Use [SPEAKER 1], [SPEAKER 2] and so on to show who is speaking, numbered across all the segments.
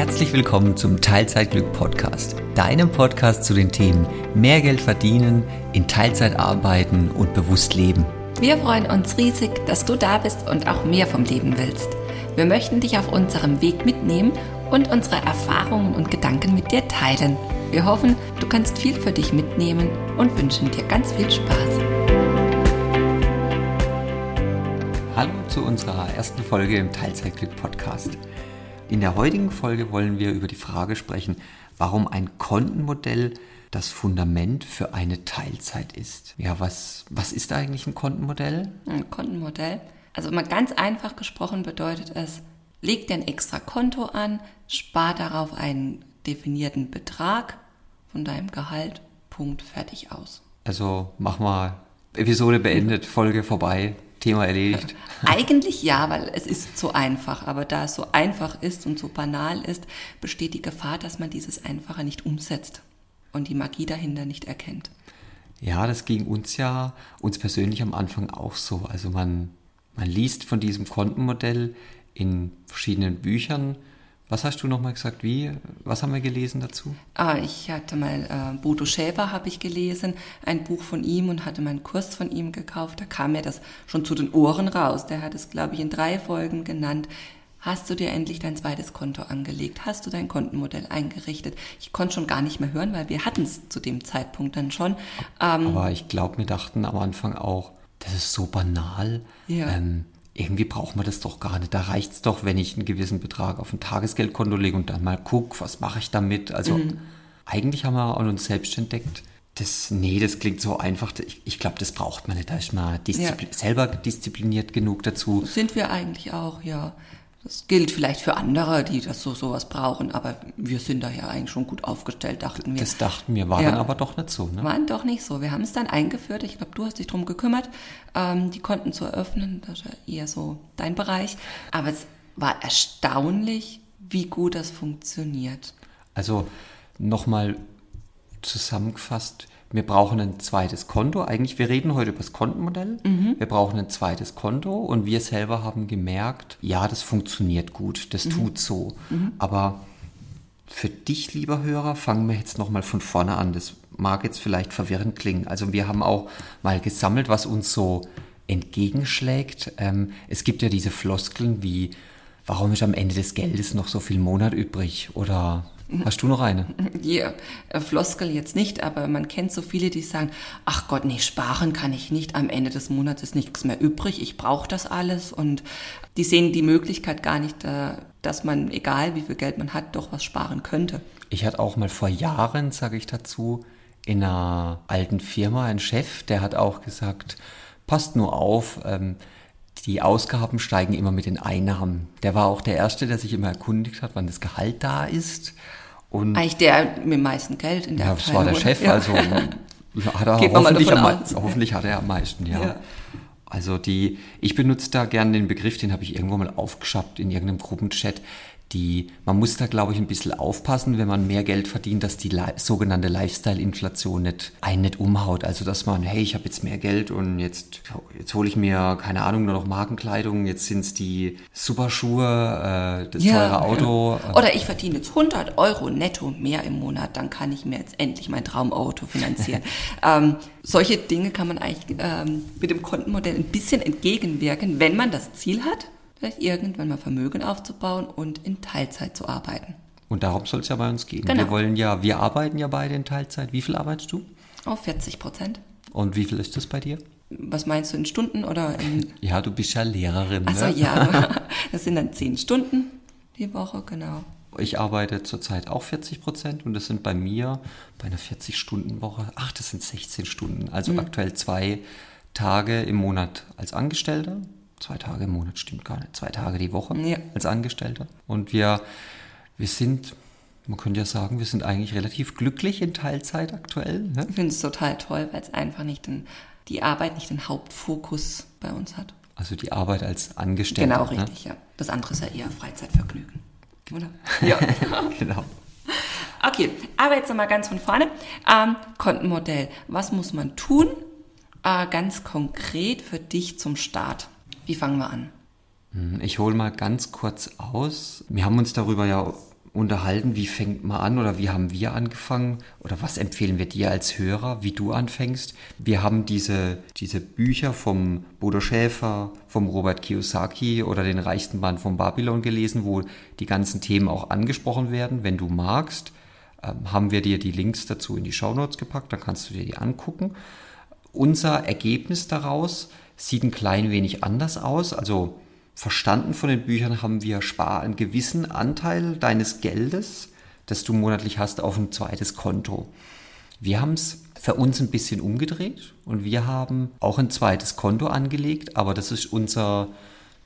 [SPEAKER 1] Herzlich willkommen zum Teilzeitglück Podcast, deinem Podcast zu den Themen mehr Geld verdienen, in Teilzeit arbeiten und bewusst leben.
[SPEAKER 2] Wir freuen uns riesig, dass du da bist und auch mehr vom Leben willst. Wir möchten dich auf unserem Weg mitnehmen und unsere Erfahrungen und Gedanken mit dir teilen. Wir hoffen, du kannst viel für dich mitnehmen und wünschen dir ganz viel Spaß.
[SPEAKER 1] Hallo zu unserer ersten Folge im Teilzeitglück Podcast. In der heutigen Folge wollen wir über die Frage sprechen, warum ein Kontenmodell das Fundament für eine Teilzeit ist. Ja, was, was ist eigentlich ein Kontenmodell?
[SPEAKER 2] Ein Kontenmodell, also mal ganz einfach gesprochen bedeutet es, leg dir ein extra Konto an, spar darauf einen definierten Betrag von deinem Gehalt, Punkt, fertig aus.
[SPEAKER 1] Also mach mal Episode beendet, Folge vorbei, Thema erledigt.
[SPEAKER 2] Eigentlich ja, weil es ist so einfach. Aber da es so einfach ist und so banal ist, besteht die Gefahr, dass man dieses Einfache nicht umsetzt und die Magie dahinter nicht erkennt.
[SPEAKER 1] Ja, das ging uns ja, uns persönlich am Anfang auch so. Also man, man liest von diesem Kontenmodell in verschiedenen Büchern, was hast du nochmal gesagt? Wie? Was haben wir gelesen dazu?
[SPEAKER 2] Ah, ich hatte mal äh, Bodo Schäfer habe ich gelesen, ein Buch von ihm und hatte meinen Kurs von ihm gekauft. Da kam mir das schon zu den Ohren raus. Der hat es, glaube ich, in drei Folgen genannt. Hast du dir endlich dein zweites Konto angelegt? Hast du dein Kontenmodell eingerichtet? Ich konnte schon gar nicht mehr hören, weil wir hatten es zu dem Zeitpunkt dann schon.
[SPEAKER 1] Ähm, Aber ich glaube, wir dachten am Anfang auch, das ist so banal. Ja. Ähm, irgendwie braucht man das doch gar nicht. Da reicht es doch, wenn ich einen gewissen Betrag auf ein Tagesgeldkonto lege und dann mal gucke, was mache ich damit. Also mhm. eigentlich haben wir an uns selbst entdeckt, das, nee, das klingt so einfach. Ich, ich glaube, das braucht man nicht. Da ist man Diszipl ja. selber diszipliniert genug dazu.
[SPEAKER 2] Sind wir eigentlich auch, ja. Das gilt vielleicht für andere, die das so sowas brauchen, aber wir sind da ja eigentlich schon gut aufgestellt, dachten wir.
[SPEAKER 1] Das dachten wir, war ja. dann aber doch nicht so, ne?
[SPEAKER 2] Waren doch nicht so. Wir haben es dann eingeführt. Ich glaube, du hast dich drum gekümmert, ähm, die Konten zu eröffnen. Das ist ja eher so dein Bereich. Aber es war erstaunlich, wie gut das funktioniert.
[SPEAKER 1] Also nochmal zusammengefasst, wir brauchen ein zweites Konto. Eigentlich, wir reden heute über das Kontenmodell. Mhm. Wir brauchen ein zweites Konto und wir selber haben gemerkt, ja, das funktioniert gut, das mhm. tut so. Mhm. Aber für dich, lieber Hörer, fangen wir jetzt nochmal von vorne an. Das mag jetzt vielleicht verwirrend klingen. Also wir haben auch mal gesammelt, was uns so entgegenschlägt. Ähm, es gibt ja diese Floskeln wie, warum ist am Ende des Geldes noch so viel Monat übrig? Oder Hast du noch eine?
[SPEAKER 2] Ja, äh, Floskel jetzt nicht, aber man kennt so viele, die sagen, ach Gott, nee, sparen kann ich nicht, am Ende des Monats ist nichts mehr übrig, ich brauche das alles und die sehen die Möglichkeit gar nicht, äh, dass man, egal wie viel Geld man hat, doch was sparen könnte.
[SPEAKER 1] Ich hatte auch mal vor Jahren, sage ich dazu, in einer alten Firma einen Chef, der hat auch gesagt, passt nur auf, ähm, die Ausgaben steigen immer mit den Einnahmen. Der war auch der Erste, der sich immer erkundigt hat, wann das Gehalt da ist.
[SPEAKER 2] Und Eigentlich der mit dem meisten Geld in der
[SPEAKER 1] ja. Das war der Chef, also hat er hoffentlich, am, hoffentlich hat er am meisten, ja. ja. Also die, ich benutze da gerne den Begriff, den habe ich irgendwo mal aufgeschappt in irgendeinem Gruppenchat die, man muss da, glaube ich, ein bisschen aufpassen, wenn man mehr Geld verdient, dass die li sogenannte Lifestyle-Inflation nicht, einen nicht umhaut. Also, dass man, hey, ich habe jetzt mehr Geld und jetzt, jetzt hole ich mir, keine Ahnung, nur noch Markenkleidung, jetzt sind es die Superschuhe, äh, das ja, teure Auto.
[SPEAKER 2] Ja. Oder ich verdiene jetzt 100 Euro netto mehr im Monat, dann kann ich mir jetzt endlich mein Traumauto finanzieren. ähm, solche Dinge kann man eigentlich ähm, mit dem Kontenmodell ein bisschen entgegenwirken, wenn man das Ziel hat, vielleicht irgendwann mal Vermögen aufzubauen und in Teilzeit zu arbeiten.
[SPEAKER 1] Und darum soll es ja bei uns gehen. Genau. Wir wollen ja, wir arbeiten ja beide in Teilzeit. Wie viel arbeitest du?
[SPEAKER 2] Auf 40 Prozent.
[SPEAKER 1] Und wie viel ist das bei dir?
[SPEAKER 2] Was meinst du in Stunden oder in?
[SPEAKER 1] Ja, du bist ja Lehrerin.
[SPEAKER 2] Also ne? ja, das sind dann 10 Stunden die Woche, genau.
[SPEAKER 1] Ich arbeite zurzeit auch 40 Prozent und das sind bei mir bei einer 40-Stunden-Woche, ach, das sind 16 Stunden. Also mhm. aktuell zwei Tage im Monat als Angestellter zwei Tage im Monat stimmt gar nicht, zwei Tage die Woche ja. als Angestellter. Und wir, wir sind, man könnte ja sagen, wir sind eigentlich relativ glücklich in Teilzeit aktuell.
[SPEAKER 2] Ne? Ich finde es total toll, weil es einfach nicht den, die Arbeit nicht den Hauptfokus bei uns hat.
[SPEAKER 1] Also die Arbeit als Angestellter.
[SPEAKER 2] Genau, richtig, ne? ja. Das andere ist ja eher Freizeitvergnügen. Oder?
[SPEAKER 1] Ja, genau.
[SPEAKER 2] Okay, aber jetzt nochmal ganz von vorne. Ähm, Kontenmodell. Was muss man tun, äh, ganz konkret für dich zum Start? Wie fangen wir an?
[SPEAKER 1] Hm, ich hole mal ganz kurz aus. Wir haben uns darüber ja unterhalten, wie fängt man an oder wie haben wir angefangen oder was empfehlen wir dir als Hörer, wie du anfängst. Wir haben diese, diese Bücher vom Bodo Schäfer, vom Robert Kiyosaki oder den reichsten Mann von Babylon gelesen, wo die ganzen Themen auch angesprochen werden. Wenn du magst, ähm, haben wir dir die Links dazu in die Shownotes gepackt, dann kannst du dir die angucken. Unser Ergebnis daraus sieht ein klein wenig anders aus. Also verstanden von den Büchern haben wir, spar einen gewissen Anteil deines Geldes, das du monatlich hast, auf ein zweites Konto. Wir haben es für uns ein bisschen umgedreht und wir haben auch ein zweites Konto angelegt, aber das ist unser,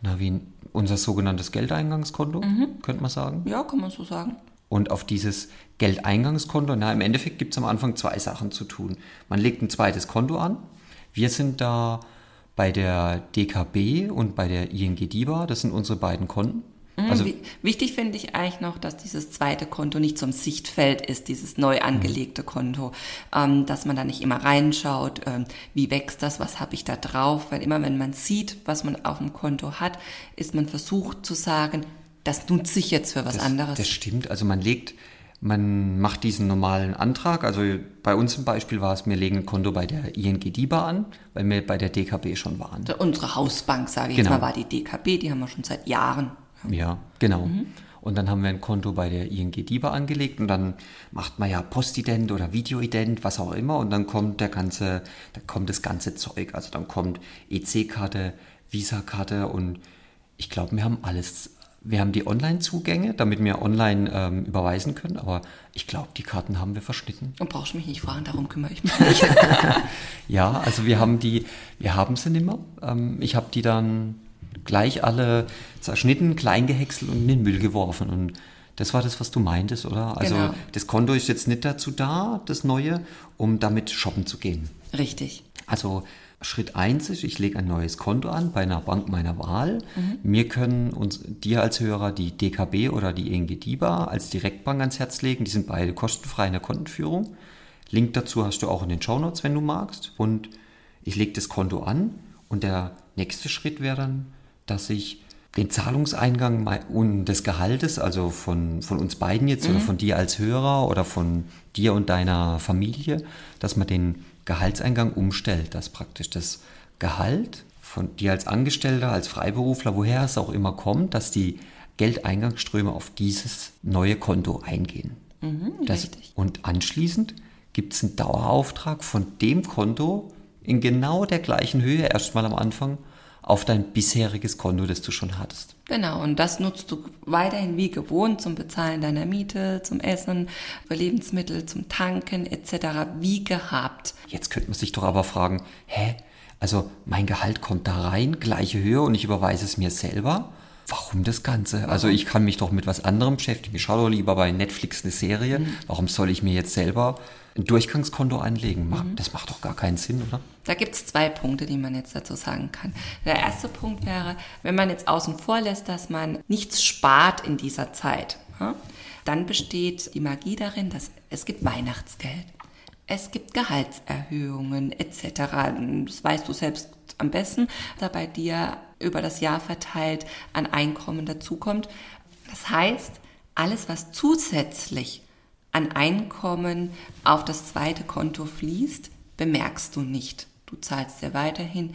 [SPEAKER 1] na, wie, unser sogenanntes Geldeingangskonto, mhm. könnte man sagen.
[SPEAKER 2] Ja, kann man so sagen.
[SPEAKER 1] Und auf dieses Geldeingangskonto, na, im Endeffekt gibt es am Anfang zwei Sachen zu tun. Man legt ein zweites Konto an. Wir sind da bei der DKB und bei der ING DIBA, das sind unsere beiden Konten.
[SPEAKER 2] Mhm, also, wichtig finde ich eigentlich noch, dass dieses zweite Konto nicht zum Sichtfeld ist, dieses neu angelegte mhm. Konto, ähm, dass man da nicht immer reinschaut, ähm, wie wächst das, was habe ich da drauf, weil immer wenn man sieht, was man auf dem Konto hat, ist man versucht zu sagen, das nutze ich jetzt für was
[SPEAKER 1] das,
[SPEAKER 2] anderes.
[SPEAKER 1] Das stimmt, also man legt man macht diesen normalen Antrag. Also bei uns zum Beispiel war es, wir legen ein Konto bei der ING DIBA an, weil wir bei der DKB schon waren.
[SPEAKER 2] Unsere Hausbank, sage ich genau. jetzt mal, war die DKB, die haben wir schon seit Jahren.
[SPEAKER 1] Ja, genau. Mhm. Und dann haben wir ein Konto bei der ING DIBA angelegt und dann macht man ja Postident oder Videoident, was auch immer. Und dann kommt der ganze, da kommt das ganze Zeug. Also dann kommt EC-Karte, Visa-Karte und ich glaube, wir haben alles wir haben die Online-Zugänge, damit wir online ähm, überweisen können, aber ich glaube, die Karten haben wir verschnitten.
[SPEAKER 2] Und brauchst mich nicht fragen, darum kümmere ich mich nicht.
[SPEAKER 1] ja, also wir haben die, wir haben sie nicht mehr. Ähm, ich habe die dann gleich alle zerschnitten, klein gehäckselt und in den Müll geworfen. Und das war das, was du meintest, oder? Also genau. das Konto ist jetzt nicht dazu da, das neue, um damit shoppen zu gehen.
[SPEAKER 2] Richtig.
[SPEAKER 1] Also Schritt 1 ist, ich lege ein neues Konto an bei einer Bank meiner Wahl. Mhm. Wir können uns dir als Hörer die DKB oder die ING DIBA als Direktbank ans Herz legen. Die sind beide kostenfrei in der Kontenführung. Link dazu hast du auch in den Show Notes, wenn du magst. Und ich lege das Konto an und der nächste Schritt wäre dann, dass ich den Zahlungseingang und des Gehaltes, also von, von uns beiden jetzt mhm. oder von dir als Hörer oder von dir und deiner Familie, dass man den Gehaltseingang umstellt, dass praktisch das Gehalt von dir als Angestellter, als Freiberufler, woher es auch immer kommt, dass die Geldeingangsströme auf dieses neue Konto eingehen. Mhm, das, und anschließend gibt es einen Dauerauftrag von dem Konto in genau der gleichen Höhe erstmal am Anfang auf dein bisheriges Konto, das du schon hattest.
[SPEAKER 2] Genau, und das nutzt du weiterhin wie gewohnt zum Bezahlen deiner Miete, zum Essen, für Lebensmittel, zum Tanken etc. wie gehabt.
[SPEAKER 1] Jetzt könnte man sich doch aber fragen, hä? Also mein Gehalt kommt da rein, gleiche Höhe und ich überweise es mir selber. Warum das Ganze? Also ich kann mich doch mit was anderem beschäftigen. Ich schaue doch lieber bei Netflix eine Serie. Mhm. Warum soll ich mir jetzt selber ein Durchgangskonto anlegen. Mhm. Das macht doch gar keinen Sinn, oder?
[SPEAKER 2] Da gibt es zwei Punkte, die man jetzt dazu sagen kann. Der erste Punkt wäre, wenn man jetzt außen vor lässt, dass man nichts spart in dieser Zeit, dann besteht die Magie darin, dass es gibt Weihnachtsgeld, es gibt Gehaltserhöhungen etc. Das weißt du selbst am besten, da bei dir über das Jahr verteilt an Einkommen dazukommt. Das heißt, alles, was zusätzlich an Einkommen auf das zweite Konto fließt, bemerkst du nicht. Du zahlst dir weiterhin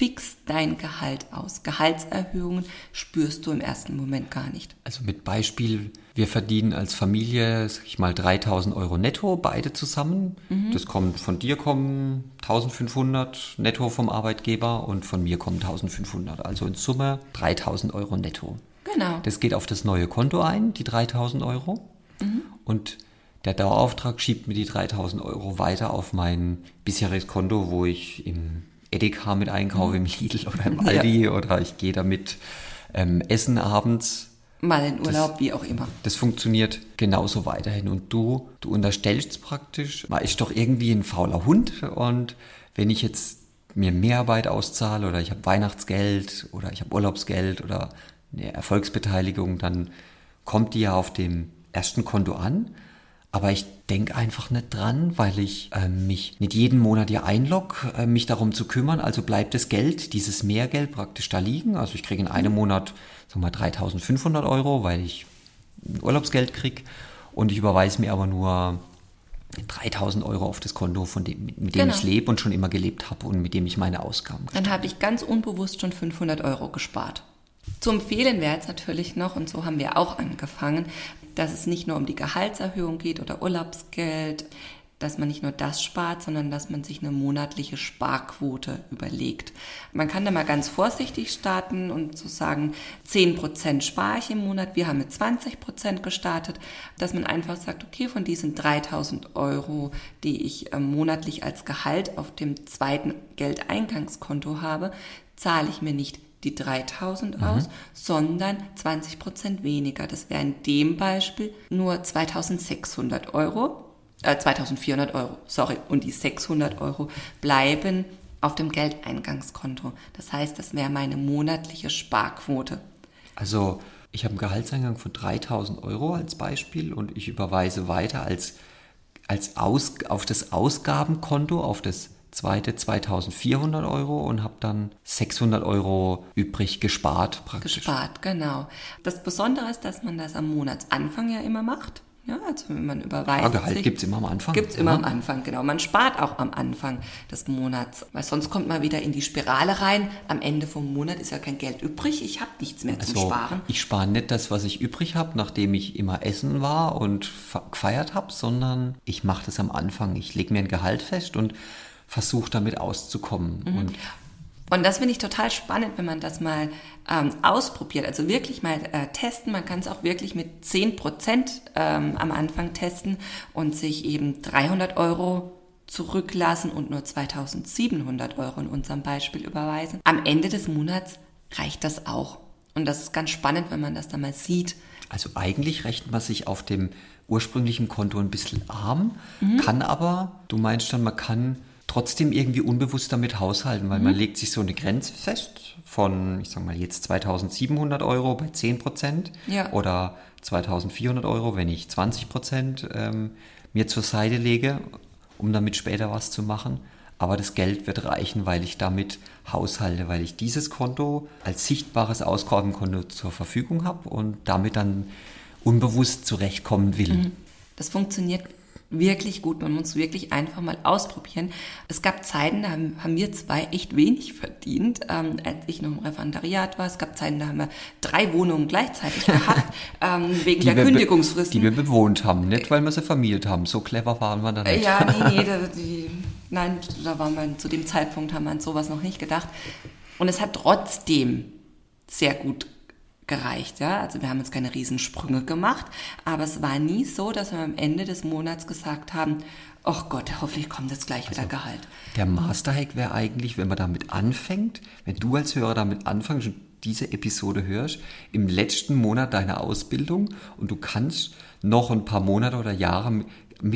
[SPEAKER 2] fix dein Gehalt aus. Gehaltserhöhungen spürst du im ersten Moment gar nicht.
[SPEAKER 1] Also mit Beispiel, wir verdienen als Familie, sag ich mal, 3000 Euro netto, beide zusammen. Mhm. Das kommt von dir kommen 1500 netto vom Arbeitgeber und von mir kommen 1500. Also in Summe 3000 Euro netto.
[SPEAKER 2] Genau.
[SPEAKER 1] Das geht auf das neue Konto ein, die 3000 Euro. Mhm. Und der Dauerauftrag schiebt mir die 3000 Euro weiter auf mein bisheriges Konto, wo ich im Edeka mit einkaufe, im Lidl oder im Aldi ja. oder ich gehe damit ähm, essen abends.
[SPEAKER 2] Mal in Urlaub, das, wie auch immer.
[SPEAKER 1] Das funktioniert genauso weiterhin. Und du, du unterstellst praktisch, man ist doch irgendwie ein fauler Hund. Und wenn ich jetzt mir Mehrarbeit auszahle oder ich habe Weihnachtsgeld oder ich habe Urlaubsgeld oder eine Erfolgsbeteiligung, dann kommt die ja auf dem ersten Konto an aber ich denke einfach nicht dran, weil ich äh, mich nicht jeden Monat hier einlogge, äh, mich darum zu kümmern. Also bleibt das Geld, dieses Mehrgeld praktisch da liegen. Also ich kriege in einem Monat sagen wir 3500 Euro, weil ich Urlaubsgeld kriege und ich überweise mir aber nur 3000 Euro auf das Konto, von dem, mit dem
[SPEAKER 2] Genau.
[SPEAKER 1] ich lebe und schon immer gelebt habe und mit dem ich meine Ausgaben.
[SPEAKER 2] Dann habe ich ganz unbewusst schon 500 Euro gespart. Zu empfehlen wäre jetzt natürlich noch, und so haben wir auch angefangen, dass es nicht nur um die Gehaltserhöhung geht oder Urlaubsgeld, dass man nicht nur das spart, sondern dass man sich eine monatliche Sparquote überlegt. Man kann da mal ganz vorsichtig starten und so sagen, 10% spare ich im Monat, wir haben mit 20% gestartet, dass man einfach sagt, okay, von diesen 3000 Euro, die ich ähm, monatlich als Gehalt auf dem zweiten Geldeingangskonto habe, zahle ich mir nicht die 3000 aus, sondern 20 Prozent weniger. Das wäre in dem Beispiel nur 2600 Euro, äh, 2400 Euro, sorry. Und die 600 Euro bleiben auf dem Geldeingangskonto. Das heißt, das wäre meine monatliche Sparquote.
[SPEAKER 1] Also ich habe einen Gehaltseingang von 3000 Euro als Beispiel und ich überweise weiter als, als Aus, auf das Ausgabenkonto, auf das zweite 2400 Euro und habe dann 600 Euro übrig gespart praktisch.
[SPEAKER 2] Gespart, genau. Das Besondere ist, dass man das am Monatsanfang ja immer macht. Ja, also wenn man überweist.
[SPEAKER 1] Ja, Gehalt
[SPEAKER 2] sich-
[SPEAKER 1] gibt's immer am Anfang.
[SPEAKER 2] Gibt's immer
[SPEAKER 1] Ja.
[SPEAKER 2] am Anfang, genau. Man spart auch am Anfang des Monats, weil sonst kommt man wieder in die Spirale rein. Am Ende vom Monat ist ja kein Geld übrig, ich habe nichts mehr zum
[SPEAKER 1] Also
[SPEAKER 2] Sparen.
[SPEAKER 1] ich spare nicht das, was ich übrig habe, nachdem ich immer essen war und fe- gefeiert habe, sondern ich mache das am Anfang. Ich lege mir ein Gehalt fest und versuche damit auszukommen.
[SPEAKER 2] Mhm.
[SPEAKER 1] Und
[SPEAKER 2] Und das finde ich total spannend, wenn man das mal ähm, ausprobiert. Also wirklich mal äh, testen. Man kann es auch wirklich mit 10% ähm, am Anfang testen und sich eben 300 Euro zurücklassen und nur 2700 Euro in unserem Beispiel überweisen. Am Ende des Monats reicht das auch. Und das ist ganz spannend, wenn man das dann mal sieht.
[SPEAKER 1] Also eigentlich rechnet man sich auf dem ursprünglichen Konto ein bisschen arm,
[SPEAKER 2] Mhm.
[SPEAKER 1] kann aber, du meinst dann, man kann trotzdem irgendwie unbewusst damit haushalten, weil
[SPEAKER 2] Mhm.
[SPEAKER 1] man legt sich so eine Grenze fest von, ich sag mal jetzt 2700 Euro bei 10 Prozent
[SPEAKER 2] Ja.
[SPEAKER 1] oder 2400 Euro, wenn ich 20 Prozent ähm, mir zur Seite lege, um damit später was zu machen. Aber das Geld wird reichen, weil ich damit haushalte, weil ich dieses Konto als sichtbares Ausgabenkonto zur Verfügung habe und damit dann unbewusst zurechtkommen will.
[SPEAKER 2] Das funktioniert wirklich gut. Man muss wirklich einfach mal ausprobieren. Es gab Zeiten, da haben, haben wir zwei echt wenig verdient, ähm, als ich noch im Referendariat war. Es gab Zeiten, da haben wir drei Wohnungen gleichzeitig gehabt, ähm, wegen der
[SPEAKER 1] wir be-
[SPEAKER 2] Kündigungsfristen.
[SPEAKER 1] Die wir bewohnt haben, nicht weil wir sie vermietet haben. So clever waren wir dann nicht.
[SPEAKER 2] Ja, nee, nee, da, die, nein, da waren wir zu dem Zeitpunkt haben wir an sowas noch nicht gedacht. Und es hat trotzdem sehr gut gereicht, ja. Also wir haben jetzt keine Riesensprünge gemacht, aber es war nie so, dass wir am Ende des Monats gesagt haben, ach Gott, hoffentlich kommt jetzt gleich wieder Gehalt.
[SPEAKER 1] Der Masterhack wäre eigentlich, wenn man damit anfängt, wenn du als Hörer damit anfängst und diese Episode hörst, im letzten Monat deiner Ausbildung und du kannst noch ein paar Monate oder Jahre mit-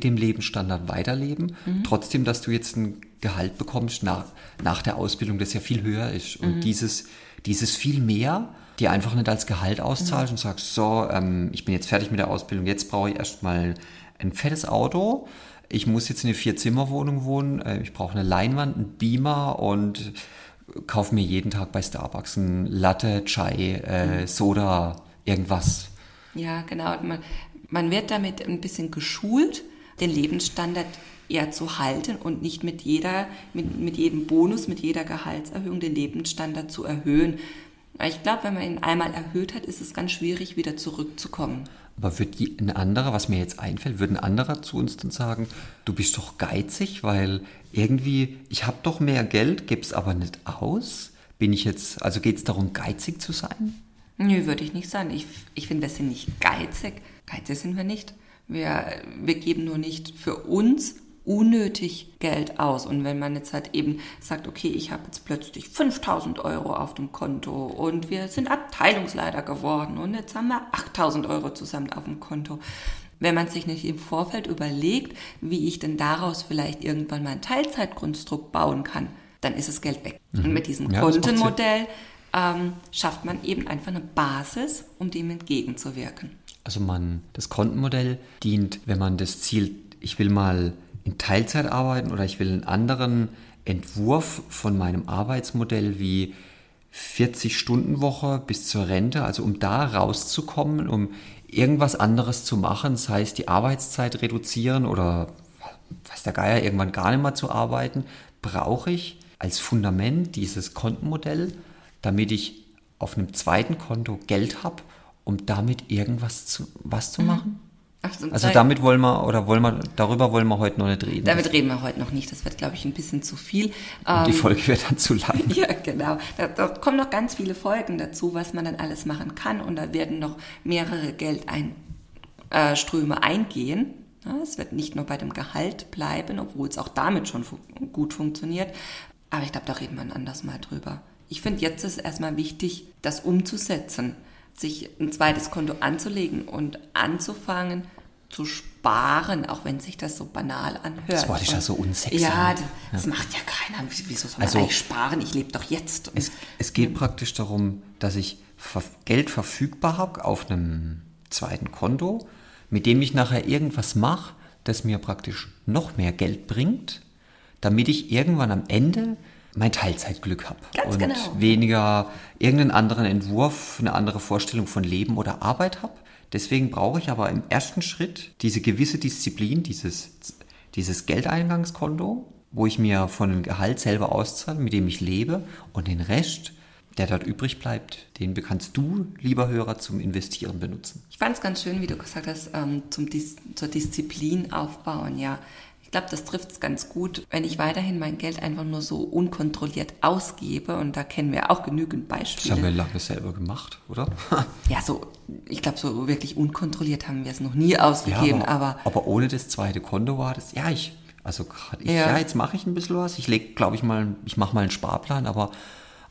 [SPEAKER 1] dem Lebensstandard weiterleben, trotzdem, dass du jetzt ein Gehalt bekommst nach, nach der Ausbildung, das ja viel höher ist. Und dieses, dieses viel mehr dir einfach nicht als Gehalt auszahlst und sagst, so, ähm, ich bin jetzt fertig mit der Ausbildung, jetzt brauche ich erstmal ein fettes Auto, ich muss jetzt in eine Vier-Zimmer-Wohnung wohnen, äh, ich brauche eine Leinwand, einen Beamer und kaufe mir jeden Tag bei Starbucks ein Latte, Chai, äh, Soda, irgendwas.
[SPEAKER 2] Ja, genau. Man, man wird damit ein bisschen geschult, den Lebensstandard eher zu halten und nicht mit jeder, mit, mit jedem Bonus, mit jeder Gehaltserhöhung den Lebensstandard zu erhöhen. Ich glaube, wenn man ihn einmal erhöht hat, ist es ganz schwierig, wieder zurückzukommen.
[SPEAKER 1] Aber wird ein anderer, was mir jetzt einfällt, würde ein anderer zu uns dann sagen, du bist doch geizig, weil irgendwie, ich habe doch mehr Geld, gib's aber nicht aus? Bin ich jetzt, also geht es darum, geizig zu sein?
[SPEAKER 2] Nö, würde ich nicht sagen. Ich, ich finde, wir sind nicht geizig. Geizig sind wir nicht. Wir, wir geben nur nicht für uns unnötig Geld aus. Und wenn man jetzt halt eben sagt, okay, ich habe jetzt plötzlich 5000 Euro auf dem Konto und wir sind Abteilungsleiter geworden und jetzt haben wir 8000 Euro zusammen auf dem Konto. Wenn man sich nicht im Vorfeld überlegt, wie ich denn daraus vielleicht irgendwann mal ein Teilzeitkonstrukt bauen kann, dann ist das Geld weg. Und mit diesem
[SPEAKER 1] Ja.
[SPEAKER 2] Kontenmodell ähm, schafft man eben einfach eine Basis, um dem entgegenzuwirken.
[SPEAKER 1] Also man, das Kontenmodell dient, wenn man das Ziel, ich will mal in Teilzeit arbeiten oder ich will einen anderen Entwurf von meinem Arbeitsmodell, wie, 40-Stunden-Woche bis zur Rente, also um da rauszukommen, um irgendwas anderes zu machen, sei es die Arbeitszeit reduzieren oder was der Geier, irgendwann gar nicht mehr zu arbeiten, brauche ich als Fundament dieses Kontenmodell, damit ich auf einem zweiten Konto Geld habe, um damit irgendwas zu, was zu mhm. machen? Ach, also damit wollen wir, oder wollen wir, darüber wollen wir heute noch nicht reden.
[SPEAKER 2] Damit reden wir heute noch nicht. Das wird, glaube ich, ein bisschen zu viel.
[SPEAKER 1] Und die ähm, Folge wird dann zu lang.
[SPEAKER 2] Ja, genau. Da, da, kommen noch ganz viele Folgen dazu, was man dann alles machen kann. Und da werden noch mehrere Geldströme äh, eingehen. Ja, es wird nicht nur bei dem Gehalt bleiben, obwohl es auch damit schon fu gut funktioniert. Aber ich glaube, da reden wir ein anderes Mal drüber. Ich finde, jetzt ist erstmal wichtig, das umzusetzen sich ein zweites Konto anzulegen und anzufangen zu sparen, auch wenn sich das so banal anhört. Das
[SPEAKER 1] wollte ich ja so unsexy.
[SPEAKER 2] Ja, das ja. macht ja keiner. Wieso soll man also, eigentlich sparen? Ich lebe doch jetzt.
[SPEAKER 1] Es, es geht praktisch darum, dass ich Geld verfügbar habe auf einem zweiten Konto, mit dem ich nachher irgendwas mache, das mir praktisch noch mehr Geld bringt, damit ich irgendwann am Ende mein Teilzeitglück habe und genau. weniger irgendeinen anderen Entwurf, eine andere Vorstellung von Leben oder Arbeit habe. Deswegen brauche ich aber im ersten Schritt diese gewisse Disziplin, dieses, dieses Geldeingangskonto, wo ich mir von dem Gehalt selber auszahle, mit dem ich lebe und den Rest, der dort übrig bleibt, den kannst du, lieber Hörer, zum Investieren benutzen.
[SPEAKER 2] Ich fand es ganz schön, wie du gesagt hast, ähm, zum Dis zur Disziplin aufbauen, ja glaube, das trifft es ganz gut, wenn ich weiterhin mein Geld einfach nur so unkontrolliert ausgebe. Und da kennen wir auch genügend Beispiele.
[SPEAKER 1] Das haben wir lange selber gemacht, oder?
[SPEAKER 2] ja, so, ich glaube, so wirklich unkontrolliert haben wir es noch nie ausgegeben. Ja,
[SPEAKER 1] aber,
[SPEAKER 2] aber,
[SPEAKER 1] aber, ohne das zweite Konto war das, ja, ich, also gerade ich, ja, ja jetzt mache ich ein bisschen was. Ich lege, glaube ich, mal, ich mache mal einen Sparplan, aber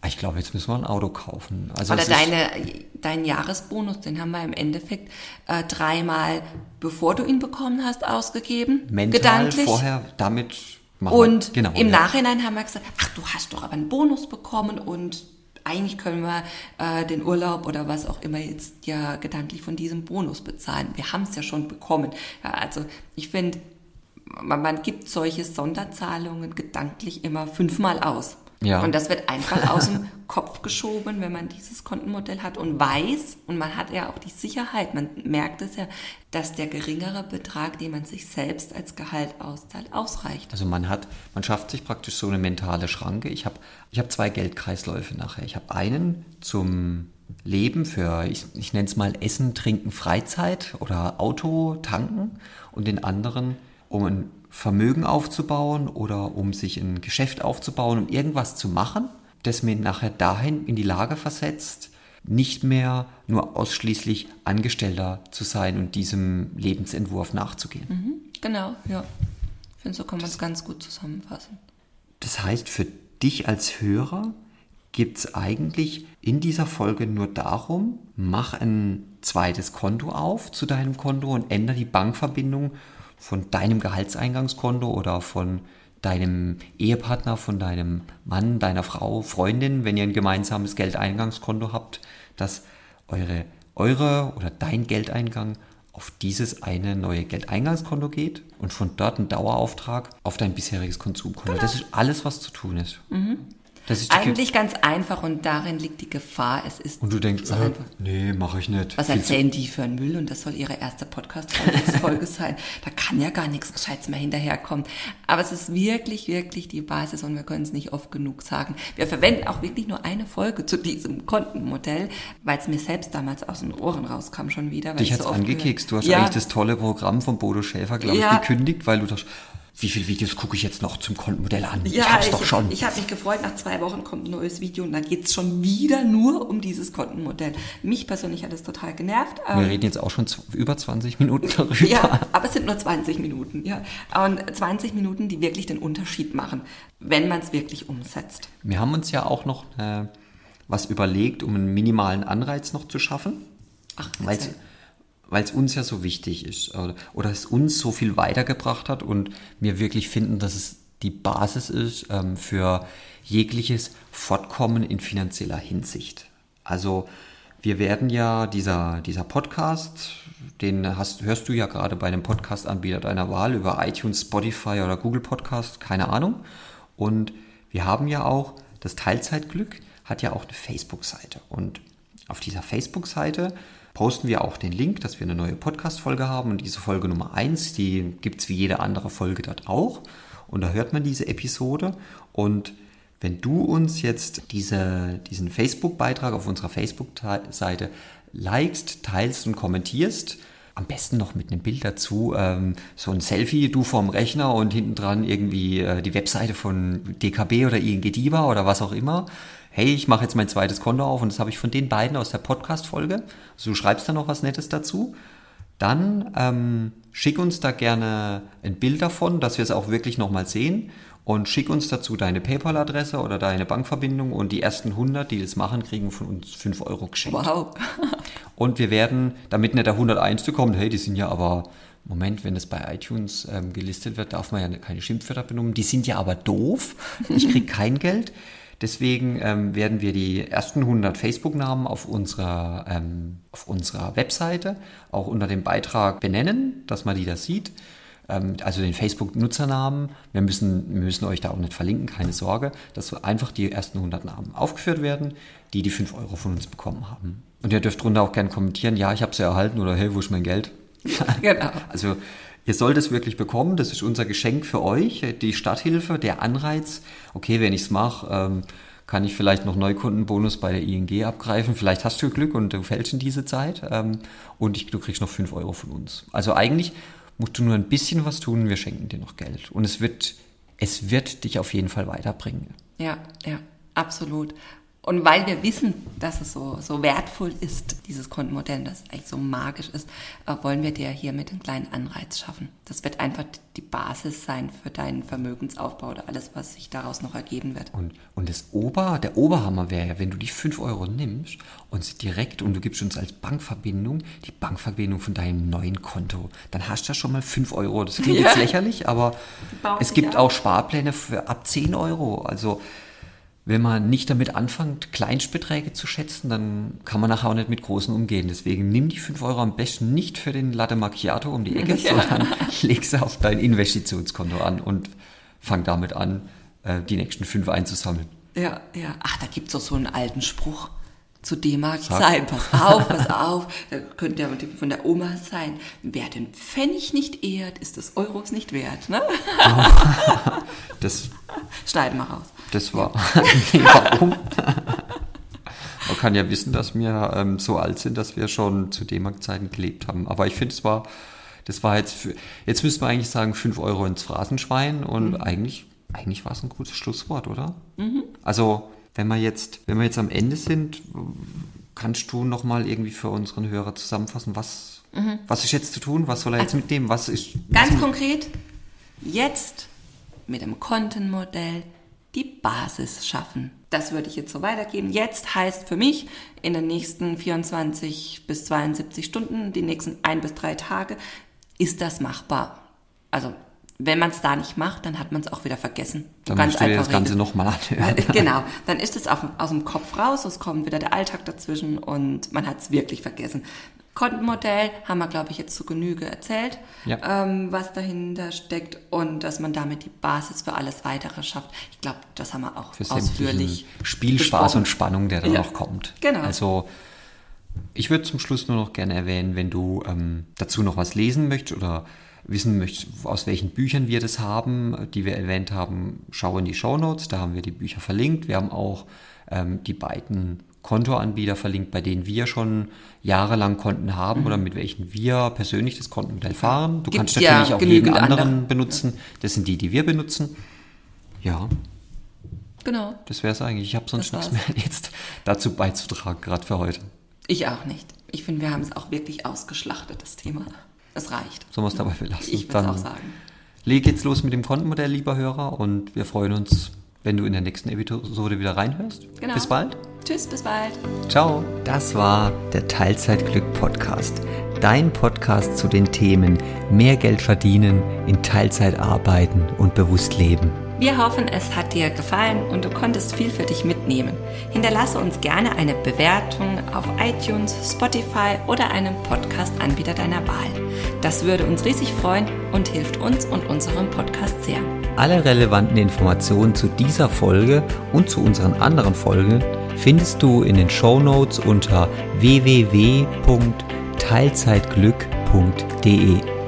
[SPEAKER 1] ich glaube, jetzt müssen wir ein Auto kaufen.
[SPEAKER 2] Also Oder deine, deinen Jahresbonus, den haben wir im Endeffekt äh, dreimal, bevor du ihn bekommen hast, ausgegeben.
[SPEAKER 1] Mental gedanklich. vorher damit
[SPEAKER 2] machen Und wir, genau, im ja. Nachhinein haben wir gesagt, ach, du hast doch aber einen Bonus bekommen und eigentlich können wir äh, den Urlaub oder was auch immer jetzt ja gedanklich von diesem Bonus bezahlen. Wir haben es ja schon bekommen. Ja, also ich finde, man, man gibt solche Sonderzahlungen gedanklich immer fünfmal aus. Ja. Und das wird einfach aus dem Kopf geschoben, wenn man dieses Kontenmodell hat und weiß, und man hat ja auch die Sicherheit, man merkt es ja, dass der geringere Betrag, den man sich selbst als Gehalt auszahlt, ausreicht.
[SPEAKER 1] Also man hat, man schafft sich praktisch so eine mentale Schranke. Ich habe ich hab zwei Geldkreisläufe nachher. Ich habe einen zum Leben für, ich, ich nenne es mal Essen, Trinken, Freizeit oder Auto, Tanken und den anderen, um ein Vermögen aufzubauen oder um sich ein Geschäft aufzubauen, um irgendwas zu machen, das mir nachher dahin in die Lage versetzt, nicht mehr nur ausschließlich Angestellter zu sein und diesem Lebensentwurf nachzugehen.
[SPEAKER 2] Mhm, genau, ja. Ich finde, so kann man es ganz gut zusammenfassen.
[SPEAKER 1] Das heißt, für dich als Hörer geht es eigentlich in dieser Folge nur darum, mach ein zweites Konto auf zu deinem Konto und ändere die Bankverbindung von deinem Gehaltseingangskonto oder von deinem Ehepartner, von deinem Mann, deiner Frau, Freundin, wenn ihr ein gemeinsames Geldeingangskonto habt, dass eure, eure oder dein Geldeingang auf dieses eine neue Geldeingangskonto geht und von dort ein Dauerauftrag auf dein bisheriges Konsumkonto. Genau. Das ist alles, was zu tun ist. Mhm.
[SPEAKER 2] Eigentlich ganz einfach und darin liegt die Gefahr. Es ist
[SPEAKER 1] und du denkst,
[SPEAKER 2] so
[SPEAKER 1] äh, nee, mache ich nicht.
[SPEAKER 2] Was erzählen die für einen Müll und das soll ihre erste Podcast-Folge sein. Da kann ja gar nichts Gescheites mehr hinterherkommen. Aber es ist wirklich, wirklich die Basis und wir können es nicht oft genug sagen. Wir verwenden auch wirklich nur eine Folge zu diesem Kontenmodell, weil es mir selbst damals aus den Ohren rauskam schon wieder.
[SPEAKER 1] Dich hat es so angekekst. Du hast ja. eigentlich das tolle Programm von Bodo Schäfer, glaube ich, ja. gekündigt, weil du dachtest, wie viele Videos gucke ich jetzt noch zum Kontenmodell an?
[SPEAKER 2] Ja, ich hab's ich, doch schon. Ich habe mich gefreut, nach zwei Wochen kommt ein neues Video und dann geht es schon wieder nur um dieses Kontenmodell. Mich persönlich hat es total genervt.
[SPEAKER 1] Wir ähm, reden jetzt auch schon über 20 Minuten darüber.
[SPEAKER 2] Ja, aber es sind nur 20 Minuten. Ja. Und 20 Minuten, die wirklich den Unterschied machen, wenn man es wirklich umsetzt.
[SPEAKER 1] Wir haben uns ja auch noch äh, was überlegt, um einen minimalen Anreiz noch zu schaffen. Ach, weil weil es uns ja so wichtig ist oder, oder, es uns so viel weitergebracht hat und wir wirklich finden, dass es die Basis ist ähm, für jegliches Fortkommen in finanzieller Hinsicht. Also wir werden ja, dieser, dieser Podcast, den hast, hörst du ja gerade bei einem Podcast-Anbieter deiner Wahl über iTunes, Spotify oder Google Podcast, keine Ahnung. Und wir haben ja auch das Teilzeitglück, hat ja auch eine Facebook-Seite. Und auf dieser Facebook-Seite posten wir auch den Link, dass wir eine neue Podcast-Folge haben. Und diese Folge Nummer 1, die gibt es wie jede andere Folge dort auch. Und da hört man diese Episode. Und wenn du uns jetzt diese, diesen Facebook-Beitrag auf unserer Facebook-Seite likest, teilst und kommentierst, am besten noch mit einem Bild dazu, ähm, so ein Selfie, du vorm Rechner und hinten dran irgendwie äh, die Webseite von DKB oder ING Diva oder was auch immer. Hey, ich mache jetzt mein zweites Konto auf und das habe ich von den beiden aus der Podcast-Folge. Also du schreibst da noch was Nettes dazu. Dann ähm, schick uns da gerne ein Bild davon, dass wir es auch wirklich nochmal sehen und schick uns dazu deine PayPal-Adresse oder deine Bankverbindung und die ersten 100, die das machen, kriegen von uns 5 Euro geschenkt. Wow. und wir werden, damit nicht der 101. kommt, hey, die sind ja aber, Moment, wenn das bei iTunes ähm, gelistet wird, darf man ja keine Schimpfwörter benutzen. Die sind ja aber doof. Ich kriege kein Geld. Deswegen ähm, werden wir die ersten 100 Facebook-Namen auf unserer, ähm, auf unserer Webseite auch unter dem Beitrag benennen, dass man die da sieht. Ähm, also den Facebook-Nutzernamen. Wir müssen, wir müssen euch da auch nicht verlinken, keine Sorge, dass einfach die ersten 100 Namen aufgeführt werden, die die 5 Euro von uns bekommen haben. Und ihr dürft drunter auch gerne kommentieren, ja, ich habe sie erhalten oder hey, wo ist mein Geld? genau. Also ihr sollt es wirklich bekommen, das ist unser Geschenk für euch, die Stadthilfe, der Anreiz. Okay, wenn ich es mache, ähm, kann ich vielleicht noch Neukundenbonus bei der ING abgreifen. Vielleicht hast du Glück und du fällst in diese Zeit. Ähm, und ich, du kriegst noch 5 Euro von uns. Also eigentlich musst du nur ein bisschen was tun, wir schenken dir noch Geld. Und es wird, es wird dich auf jeden Fall weiterbringen.
[SPEAKER 2] Ja, ja, absolut. Und weil wir wissen, dass es so, so wertvoll ist, dieses Kontenmodell, das eigentlich so magisch ist, äh, wollen wir dir hiermit einen kleinen Anreiz schaffen. Das wird einfach die Basis sein für deinen Vermögensaufbau oder alles, was sich daraus noch ergeben wird.
[SPEAKER 1] Und, und das Ober, der Oberhammer wäre ja, wenn du die 5 Euro nimmst und sie direkt und du gibst uns als Bankverbindung die Bankverbindung von deinem neuen Konto, dann hast du ja schon mal 5 Euro. Das klingt ja. jetzt lächerlich, aber es gibt auch Sparpläne für ab 10 Euro. Also wenn man nicht damit anfängt, Kleinstbeträge zu schätzen, dann kann man nachher auch nicht mit großen umgehen. Deswegen nimm die 5 Euro am besten nicht für den Latte Macchiato um die Ecke, ja. sondern leg sie auf dein Investitionskonto an und fang damit an, äh, die nächsten 5 einzusammeln.
[SPEAKER 2] Ja, ja. Ach, da gibt es doch so einen alten Spruch zu D-Mark-Zeiten. Pass auf, pass auf. Da könnte ja von der Oma sein. Wer den Pfennig nicht ehrt, ist des Euros nicht wert. Ne?
[SPEAKER 1] das
[SPEAKER 2] schneiden wir raus.
[SPEAKER 1] Das war. nee, warum? Man kann ja wissen, dass wir ähm, so alt sind, dass wir schon zu D-Mark-Zeiten gelebt haben. Aber ich finde, es war, das war jetzt, für, jetzt müsste man eigentlich sagen, 5 Euro ins Phrasenschwein und mhm. eigentlich, eigentlich war es ein gutes Schlusswort, oder? Mhm. Also, wenn wir jetzt, wenn wir jetzt am Ende sind, kannst du nochmal irgendwie für unseren Hörer zusammenfassen, was, mhm. was ist jetzt zu tun? Was soll er jetzt also, mitnehmen? Was ist.
[SPEAKER 2] Ganz
[SPEAKER 1] was
[SPEAKER 2] konkret, jetzt mit dem Kontenmodell die Basis schaffen. Das würde ich jetzt so weitergeben. Jetzt heißt für mich in den nächsten 24 bis 72 Stunden, die nächsten ein bis drei Tage, ist das machbar. Also wenn man es da nicht macht, dann hat man es auch wieder vergessen.
[SPEAKER 1] Dann ganz dir das Ganze nochmal anhören.
[SPEAKER 2] genau, dann ist es aus dem Kopf raus, es kommt wieder der Alltag dazwischen und man hat es wirklich vergessen. Kontenmodell haben wir, glaube ich, jetzt zu Genüge erzählt, ja. ähm, was dahinter steckt und dass man damit die Basis für alles Weitere schafft. Ich glaube, das haben wir auch für ausführlich.
[SPEAKER 1] Spielspaß besprochen. und Spannung, der da ja. noch kommt. Genau. Also ich würde zum Schluss nur noch gerne erwähnen, wenn du ähm, dazu noch was lesen möchtest oder wissen möchtest, aus welchen Büchern wir das haben, die wir erwähnt haben, schau in die Show Notes, da haben wir die Bücher verlinkt. Wir haben auch ähm, die beiden Kontoanbieter verlinkt, bei denen wir schon jahrelang Konten haben mhm. oder mit welchen wir persönlich das Kontenmodell fahren. Du Gibt kannst natürlich ja auch jeden anderen andere. benutzen. Das sind die, die wir benutzen. Ja.
[SPEAKER 2] Genau.
[SPEAKER 1] Das wäre es eigentlich. Ich habe sonst nichts mehr jetzt dazu beizutragen, gerade für heute.
[SPEAKER 2] Ich auch nicht. Ich finde, wir haben es auch wirklich ausgeschlachtet, das Thema. Es reicht.
[SPEAKER 1] Sollen wir es dabei belassen?
[SPEAKER 2] Ich würde auch sagen.
[SPEAKER 1] Leg jetzt los mit dem Kontenmodell, lieber Hörer, und wir freuen uns, wenn du in der nächsten Episode wieder reinhörst. Genau. Bis bald.
[SPEAKER 2] Tschüss, bis bald.
[SPEAKER 1] Ciao. Das war der Teilzeitglück Podcast. Dein Podcast zu den Themen mehr Geld verdienen, in Teilzeit arbeiten und bewusst leben.
[SPEAKER 2] Wir hoffen, es hat dir gefallen und du konntest viel für dich mitnehmen. Hinterlasse uns gerne eine Bewertung auf iTunes, Spotify oder einem Podcast-Anbieter deiner Wahl. Das würde uns riesig freuen und hilft uns und unserem Podcast sehr.
[SPEAKER 1] Alle relevanten Informationen zu dieser Folge und zu unseren anderen Folgen findest du in den Show Notes unter www.teilzeitglück.de.